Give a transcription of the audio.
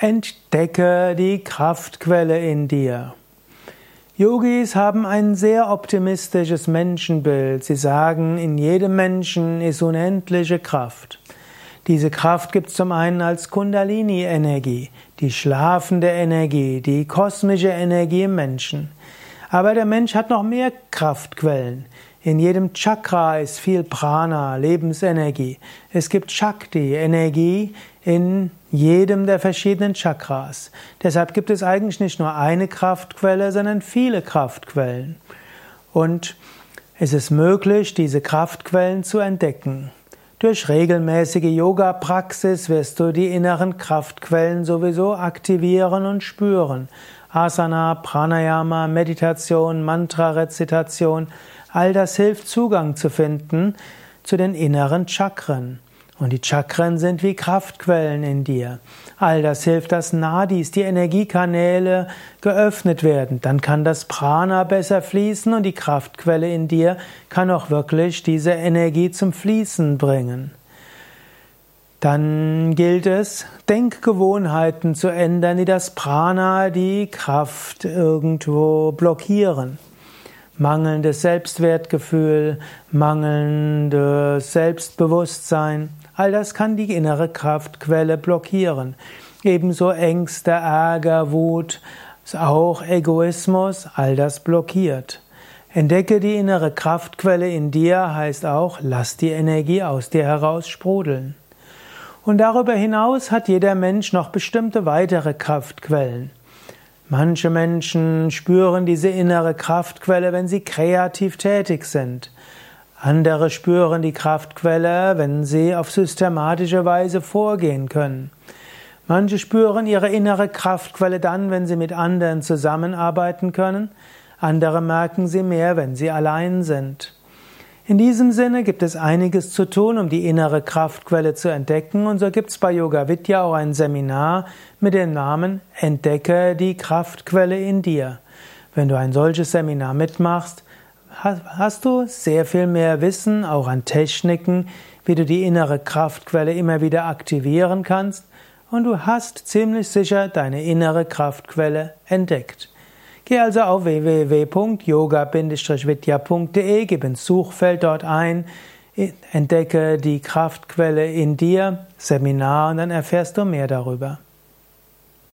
Entdecke die Kraftquelle in dir. Yogis haben ein sehr optimistisches Menschenbild. Sie sagen, in jedem Menschen ist unendliche Kraft. Diese Kraft gibt es zum einen als Kundalini-Energie, die schlafende Energie, die kosmische Energie im Menschen. Aber der Mensch hat noch mehr Kraftquellen. In jedem Chakra ist viel Prana, Lebensenergie. Es gibt Shakti, Energie in jedem der verschiedenen Chakras. Deshalb gibt es eigentlich nicht nur eine Kraftquelle, sondern viele Kraftquellen. Und es ist möglich, diese Kraftquellen zu entdecken. Durch regelmäßige Yoga-Praxis wirst du die inneren Kraftquellen sowieso aktivieren und spüren. Asana, Pranayama, Meditation, Mantra-Rezitation, all das hilft Zugang zu finden zu den inneren Chakren. Und die Chakren sind wie Kraftquellen in dir. All das hilft, dass Nadis, die Energiekanäle, geöffnet werden. Dann kann das Prana besser fließen und die Kraftquelle in dir kann auch wirklich diese Energie zum Fließen bringen. Dann gilt es, Denkgewohnheiten zu ändern, die das Prana, die Kraft irgendwo blockieren. Mangelndes Selbstwertgefühl, mangelndes Selbstbewusstsein, all das kann die innere Kraftquelle blockieren. Ebenso Ängste, Ärger, Wut, auch Egoismus, all das blockiert. Entdecke die innere Kraftquelle in dir heißt auch, lass die Energie aus dir heraus sprudeln. Und darüber hinaus hat jeder Mensch noch bestimmte weitere Kraftquellen. Manche Menschen spüren diese innere Kraftquelle, wenn sie kreativ tätig sind. Andere spüren die Kraftquelle, wenn sie auf systematische Weise vorgehen können. Manche spüren ihre innere Kraftquelle dann, wenn sie mit anderen zusammenarbeiten können. Andere merken sie mehr, wenn sie allein sind. In diesem Sinne gibt es einiges zu tun, um die innere Kraftquelle zu entdecken. Und so gibt es bei Yoga Vidya auch ein Seminar mit dem Namen Entdecke die Kraftquelle in dir. Wenn du ein solches Seminar mitmachst, hast du sehr viel mehr Wissen, auch an Techniken, wie du die innere Kraftquelle immer wieder aktivieren kannst. Und du hast ziemlich sicher deine innere Kraftquelle entdeckt. Geh also auf www.yoga-vidya.de, gib ins Suchfeld dort ein, entdecke die Kraftquelle in dir, Seminar und dann erfährst du mehr darüber.